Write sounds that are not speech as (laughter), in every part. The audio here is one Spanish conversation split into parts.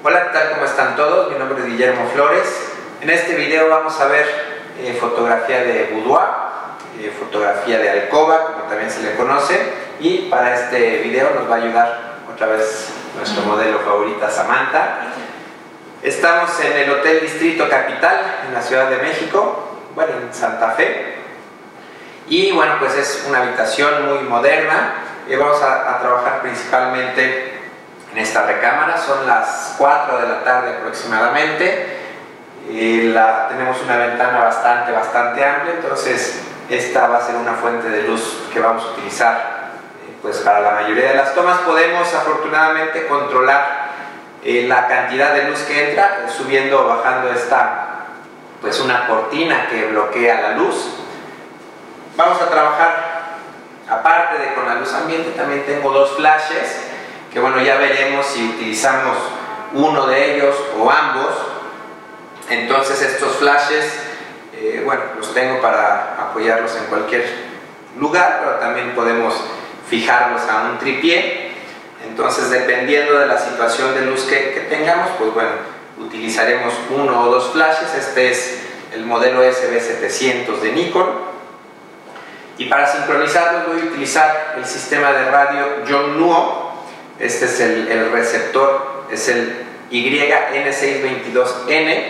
Hola, ¿qué tal? ¿Cómo están todos? Mi nombre es Guillermo Flores. En este video vamos a ver eh, fotografía de boudoir, eh, fotografía de alcoba, como también se le conoce, y para este video nos va a ayudar otra vez nuestro modelo favorita, Samantha. Estamos en el Hotel Distrito Capital, en la Ciudad de México, bueno, en Santa Fe. Y bueno, pues es una habitación muy moderna. Y vamos a trabajar principalmente en esta recámara. Son las 4 de la tarde aproximadamente. Y la, tenemos una ventana bastante, bastante amplia, entonces esta va a ser una fuente de luz que vamos a utilizar eh, pues para la mayoría de las tomas. Podemos afortunadamente controlar eh, la cantidad de luz que entra, subiendo o bajando esta, pues una cortina que bloquea la luz. Vamos a trabajar, aparte de con la luz ambiente, también tengo dos flashes, que bueno, ya veremos si utilizamos uno de ellos o ambos. Entonces estos flashes, eh, bueno, los tengo para apoyarlos en cualquier lugar, pero también podemos fijarlos a un tripié. Entonces, dependiendo de la situación de luz que, que, tengamos, pues bueno, utilizaremos uno o dos flashes. Este es el modelo SB700 de Nikon. Y para sincronizarlos voy a utilizar el sistema de radio Yongnuo. Este es el, receptor, es el YN622N.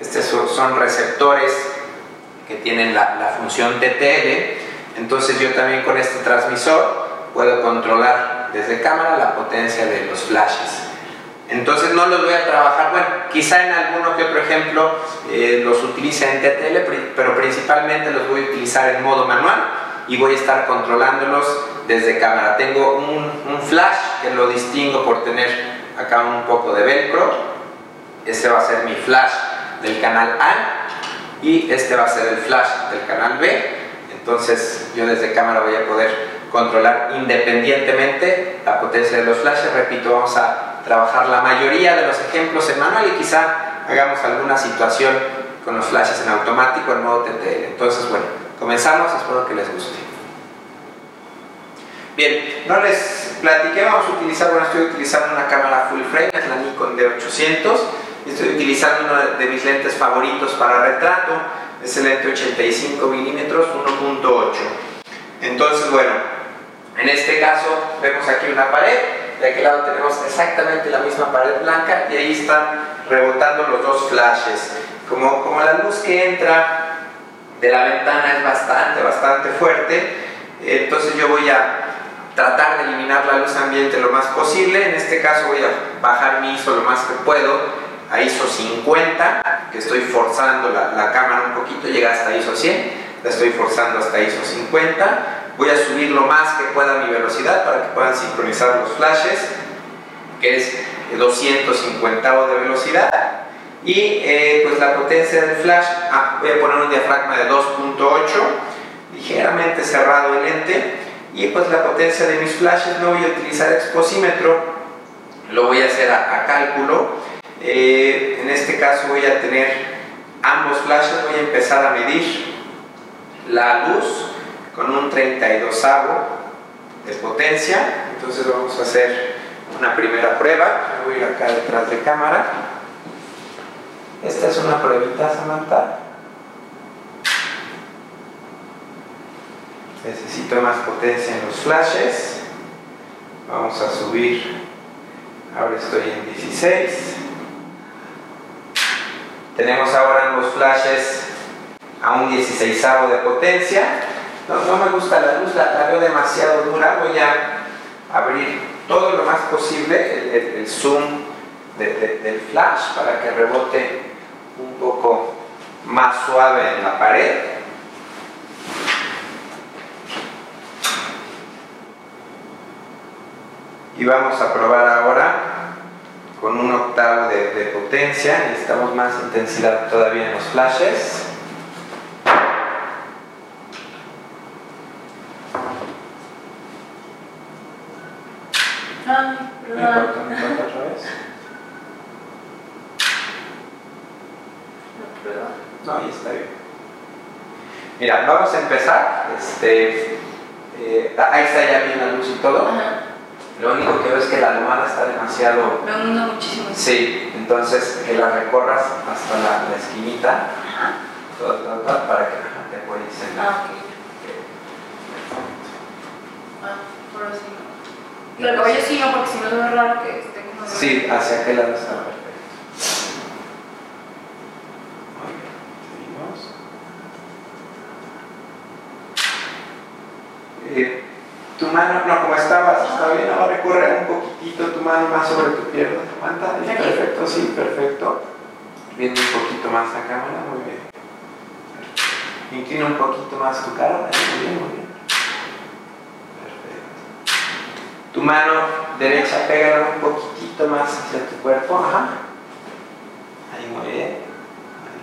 Estos son receptores que tienen la, la función TTL. Entonces yo también con este transmisor puedo controlar desde cámara la potencia de los flashes. Entonces no los voy a trabajar, bueno, quizá en alguno que otro ejemplo eh, los utilice en TTL, pero principalmente los voy a utilizar en modo manual y voy a estar controlándolos desde cámara. Tengo un, un flash que lo distingo por tener acá un poco de velcro. Este va a ser mi flash del canal A y este va a ser el flash del canal B. Entonces yo desde cámara voy a poder controlar independientemente la potencia de los flashes. Repito, vamos a trabajar la mayoría de los ejemplos en manual y quizá hagamos alguna situación con los flashes en automático en modo TTL. Entonces, bueno, comenzamos, espero que les guste. Bien, no les platiqué, vamos a utilizar, bueno, estoy utilizando una cámara full frame, es la Nikon D800, y estoy utilizando uno de mis lentes favoritos para retrato, es el lente 85 milímetros 1.8. Entonces, bueno, en este caso vemos aquí una pared, de aquel lado tenemos exactamente la misma pared blanca y ahí están rebotando los dos flashes. Como, como la luz que entra de la ventana es bastante, bastante fuerte, entonces yo voy a tratar de eliminar la luz ambiente lo más posible. En este caso voy a bajar mi ISO lo más que puedo a ISO 50, que estoy forzando la, la cámara un poquito, llega hasta ISO 100, la estoy forzando hasta ISO 50 voy a subir lo más que pueda mi velocidad para que puedan sincronizar los flashes que es 250 de velocidad. Y eh, pues la potencia del flash voy a poner un diafragma de 2.8 ligeramente cerrado el lente y pues la potencia de mis flashes no voy a utilizar exposímetro lo voy a hacer a, cálculo eh, en este caso voy a tener ambos flashes voy a empezar a medir la luz con un 32 de potencia. Entonces vamos a hacer una primera prueba. voy a ir acá detrás de cámara. Esta es una pruebita, Samantha. Necesito más potencia en los flashes. Vamos a subir. Ahora estoy en 16. Tenemos ahora los flashes a un 16 de potencia no, me gusta la luz, la, la, veo demasiado dura, voy a abrir todo lo más posible el, zoom de, de, del flash para que rebote un poco más suave en la pared. Y vamos a probar ahora con un octavo de, de potencia, necesitamos más intensidad todavía en los flashes. Ay, ¿Me importa, me importa otra vez? No, ahí está bien. Mira, vamos a empezar. Este, eh, ahí está ya bien la luz y todo. Ajá. Lo único que veo es que la almohada está demasiado. Me hundo muchísimo Sí, entonces que la recorras hasta la, la esquinita Ajá. toda, toda, toda, para que ajá, te apoyes en la... Ah, ok. Ah, por así no. Y el cabello sí, no, porque si no es muy raro que esté como. Sí, hacia aquel lado está perfecto. Muy bien, seguimos. Eh, tu mano, no, como estabas, está bien, ahora recorre un poquitito tu mano más sobre tu pierna. ¿Aquí? perfecto, sí, perfecto. Viendo un poquito más la cámara, muy bien. Inclina un poquito más tu cara, ahí, muy bien, muy bien. Perfecto. Tu mano derecha pégala un poquitito más hacia tu cuerpo, ajá. Ahí muy bien. Ahí.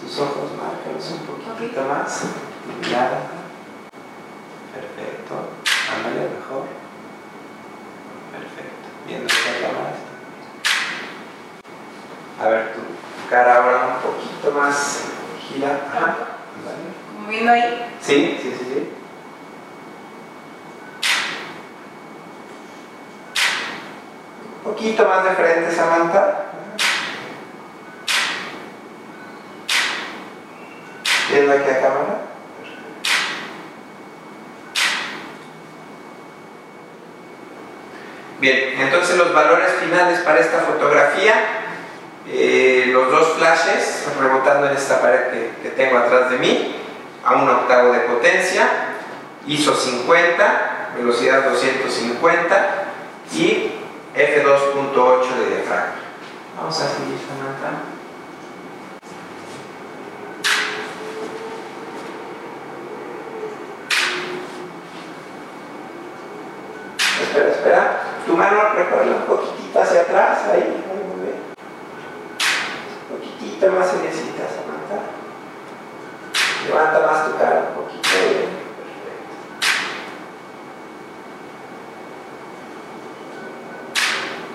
Tus ojos, márcalos un poquitito más. Tu mirada. Perfecto. Ándale mejor. Perfecto. Viendo esta cámara. A ver, tu cara ahora un poquito más gira. Ajá. Como viendo ahí. Sí, sí, sí, sí. Un poquito más de frente, Samantha. Viendo aquí a cámara. Bien, entonces los valores finales para esta fotografía, eh, los dos flashes rebotando en esta pared que, que tengo atrás de mí, a un octavo de potencia, ISO 50, velocidad 250 y F2.8 de diafragma. Vamos a seguir, Samantha. Espera, espera. Tu mano recorre un poquitito hacia atrás, ahí, ahí, muy bien. Un poquitito más seriecita, Samantha. Levanta más tu cara un poquito, bien. Perfecto.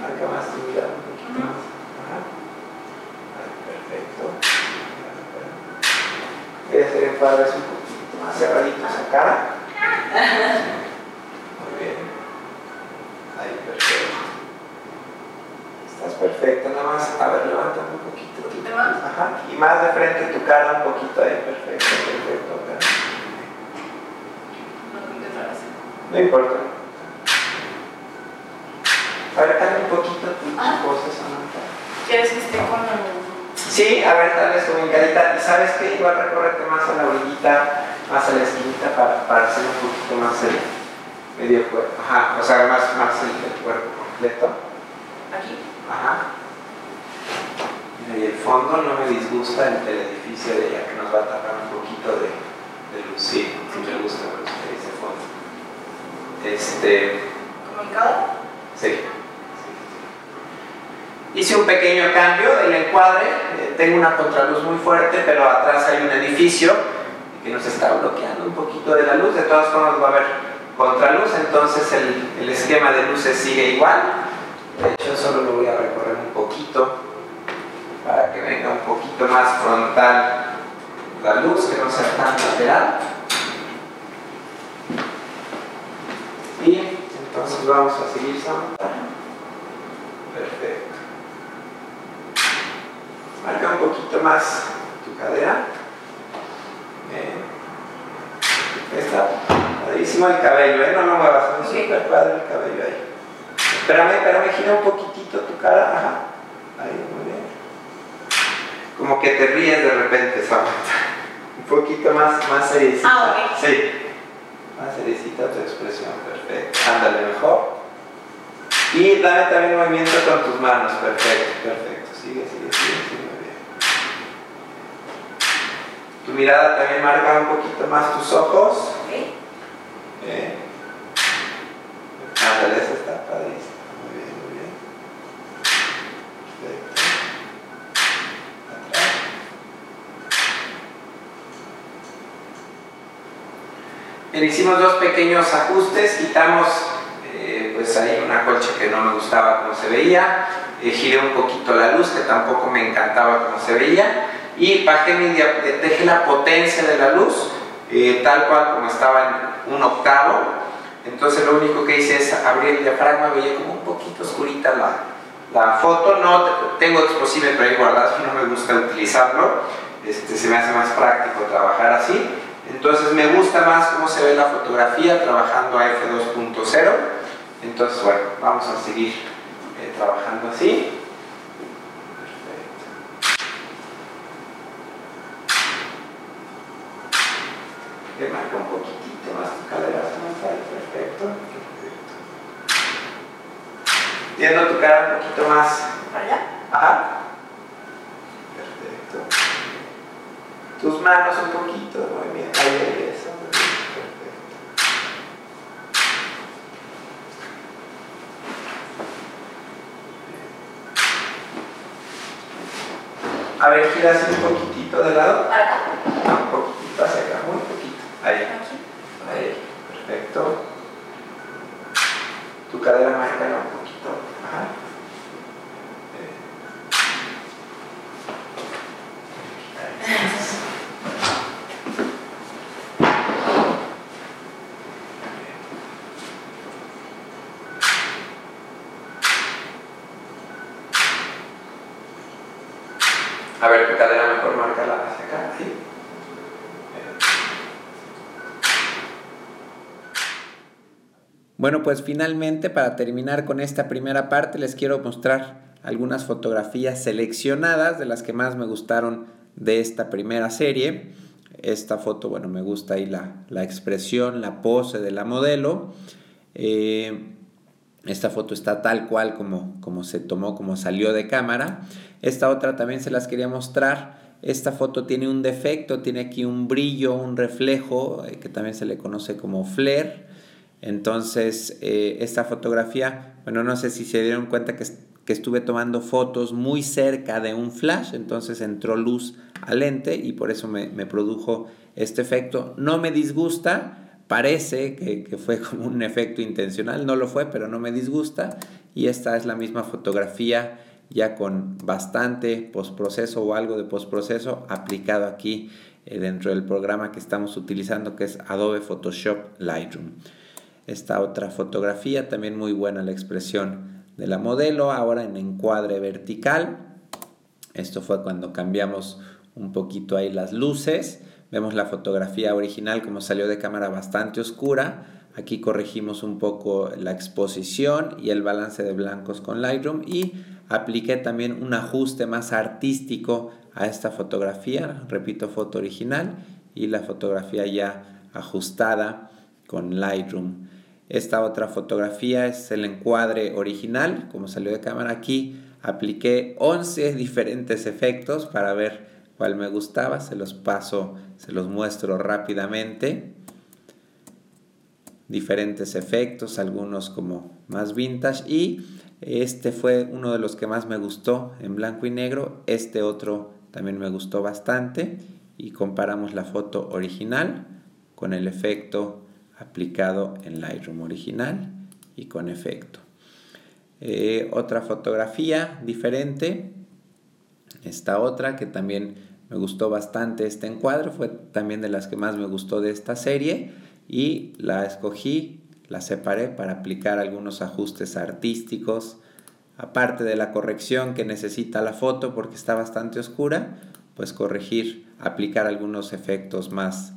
Marca más tu mirada un poquito más. Ajá. Perfecto. Voy a hacer encuadres un poquito más cerraditos acá. Muy bien. Ahí, perfecto. Estás perfecto, nada más. A ver, levántame un poquito. Ajá. Y más de frente tu cara un poquito ahí, perfecto, perfecto. acá. No, importa. A ver, dale un poquito tu Ah. cosa, Samantha. ¿Quieres que esté con el.? Sí, a ver, dale tu hincadita. ¿Y sabes qué? Igual recórrete más a la orillita, más a la esquinita para, para hacer un poquito más el medio cuerpo. Ajá, o sea, más, más el, el cuerpo completo. Aquí. Ajá. Y el fondo no me disgusta el, el edificio de allá que nos va a tapar un poquito de, de luz. Sí, sí me gusta, me gusta ese fondo. Este. Comunicado. Sí. Hice un pequeño cambio del encuadre. eh, tengo una contraluz muy fuerte, pero atrás hay un edificio que nos está bloqueando un poquito de la luz. De todas formas va a haber contraluz, entonces el, el esquema de luces sigue igual. De hecho, solo lo voy a recorrer un poquito para que venga un poquito más frontal la luz, que no sea tan lateral. Y entonces vamos a seguir Samantha. Perfecto. Marca un poquito más tu cadera. Bien. Está padrísimo el cabello, ¿eh? No lo muevas, es súper padre el cabello ahí. Espérame, espérame, gira un poquitito tu cara. Ajá. Ahí, muy bien. Como que te ríes de repente, Samantha. Un poquito más, más seriecita. Ah, ok. Sí. Más seriecita tu expresión, perfecto. Ándale mejor. Y dame también movimiento con tus manos, perfecto, perfecto. Sigue, sigue, sigue, sigue, muy bien. Tu mirada también marca un poquito más tus ojos. Ok. Bien. Ándale, eso está padrísimo. Muy bien, muy bien. Perfecto. Atrás. Hicimos dos pequeños ajustes, quitamos eh, pues ahí una colcha que no me gustaba como se veía, eh, giré un poquito la luz que tampoco me encantaba como se veía y bajé mi dejé la potencia de la luz eh, tal cual como estaba en un octavo, entonces lo único que hice es abrir el diafragma, veía como un poquito oscurita la, la foto. No tengo exposible pero ahí guardado, no me gusta utilizarlo. Este, se me hace más práctico trabajar así. Entonces me gusta más cómo se ve la fotografía trabajando a f2.0. Entonces, bueno, vamos a seguir eh, trabajando así. que marca un poquitito más tu cadera frontal, perfecto. Viendo tu cara un poquito más. ¿Para allá? Ajá. Perfecto. Tus manos un poquito de movimiento. Ahí, eso. Perfecto. A ver, gira así un poquitito de lado. No, un poquitito hacia acá, muy poquito. Ahí. Ahí, perfecto. Tu cadera marca un poquito. Ajá. A ver, tu cadera mejor marcarla hacia acá, ¿sí? Bueno, pues finalmente para terminar con esta primera parte les quiero mostrar algunas fotografías seleccionadas de las que más me gustaron de esta primera serie. Esta foto, bueno, me gusta ahí la, la expresión, la pose de la modelo. Eh, esta foto está tal cual como, como se tomó, como salió de cámara. Esta otra también se las quería mostrar. Esta foto tiene un defecto, tiene aquí un brillo, un reflejo, eh, que también se le conoce como flare. Entonces, eh, esta fotografía, bueno, no sé si se dieron cuenta que, que, estuve tomando fotos muy cerca de un flash, entonces entró luz al lente y por eso me, me produjo este efecto. No me disgusta, parece que, que, fue (laughs) como un efecto intencional, no lo fue, pero no me disgusta. Y esta es la misma fotografía ya con bastante postproceso o algo de postproceso aplicado aquí eh, dentro del programa que estamos utilizando que es Adobe Photoshop Lightroom. Esta otra fotografía, también muy buena la expresión de la modelo, ahora en encuadre vertical. Esto fue cuando cambiamos un poquito ahí las luces. Vemos la fotografía original como salió de cámara bastante oscura. Aquí corregimos un poco la exposición y el balance de blancos con Lightroom y apliqué también un ajuste más artístico a esta fotografía. Repito, foto original y la fotografía ya ajustada con Lightroom. Esta otra fotografía es el encuadre original, como salió de cámara aquí. Apliqué 11 (laughs) diferentes efectos para ver cuál me gustaba. Se los paso, se los muestro rápidamente. Diferentes efectos, algunos como más vintage. Y este fue uno de los que más me gustó en blanco y negro. Este otro también me gustó bastante. Y comparamos la foto original con el efecto aplicado en Lightroom original y con efecto. Eh, otra fotografía diferente, esta otra que también me gustó bastante este encuadre, fue también de las que más me gustó de esta serie y la escogí, la separé para aplicar algunos ajustes artísticos, aparte de la corrección que necesita la foto porque está bastante oscura, pues corregir, aplicar algunos efectos más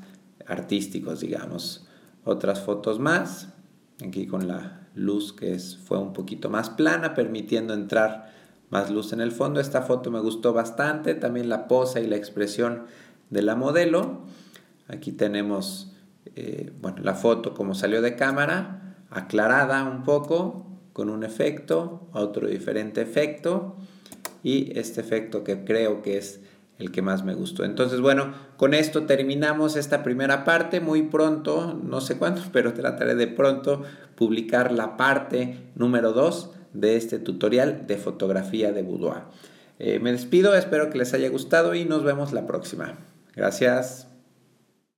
artísticos, digamos otras fotos más, aquí con la luz que es, fue un poquito más plana, permitiendo entrar más luz en el fondo. Esta foto me gustó bastante, también la posa y la expresión de la modelo. Aquí tenemos eh, bueno, la foto como salió de cámara, aclarada un poco, con un efecto, otro diferente efecto, y este efecto que creo que es el que más me gustó. Entonces, bueno, con esto terminamos esta primera parte. Muy pronto, no sé cuándo, (laughs) pero trataré de pronto publicar la parte número 2 de este tutorial de fotografía de boudoir. Eh, me despido, espero que les haya gustado y nos vemos la próxima. Gracias.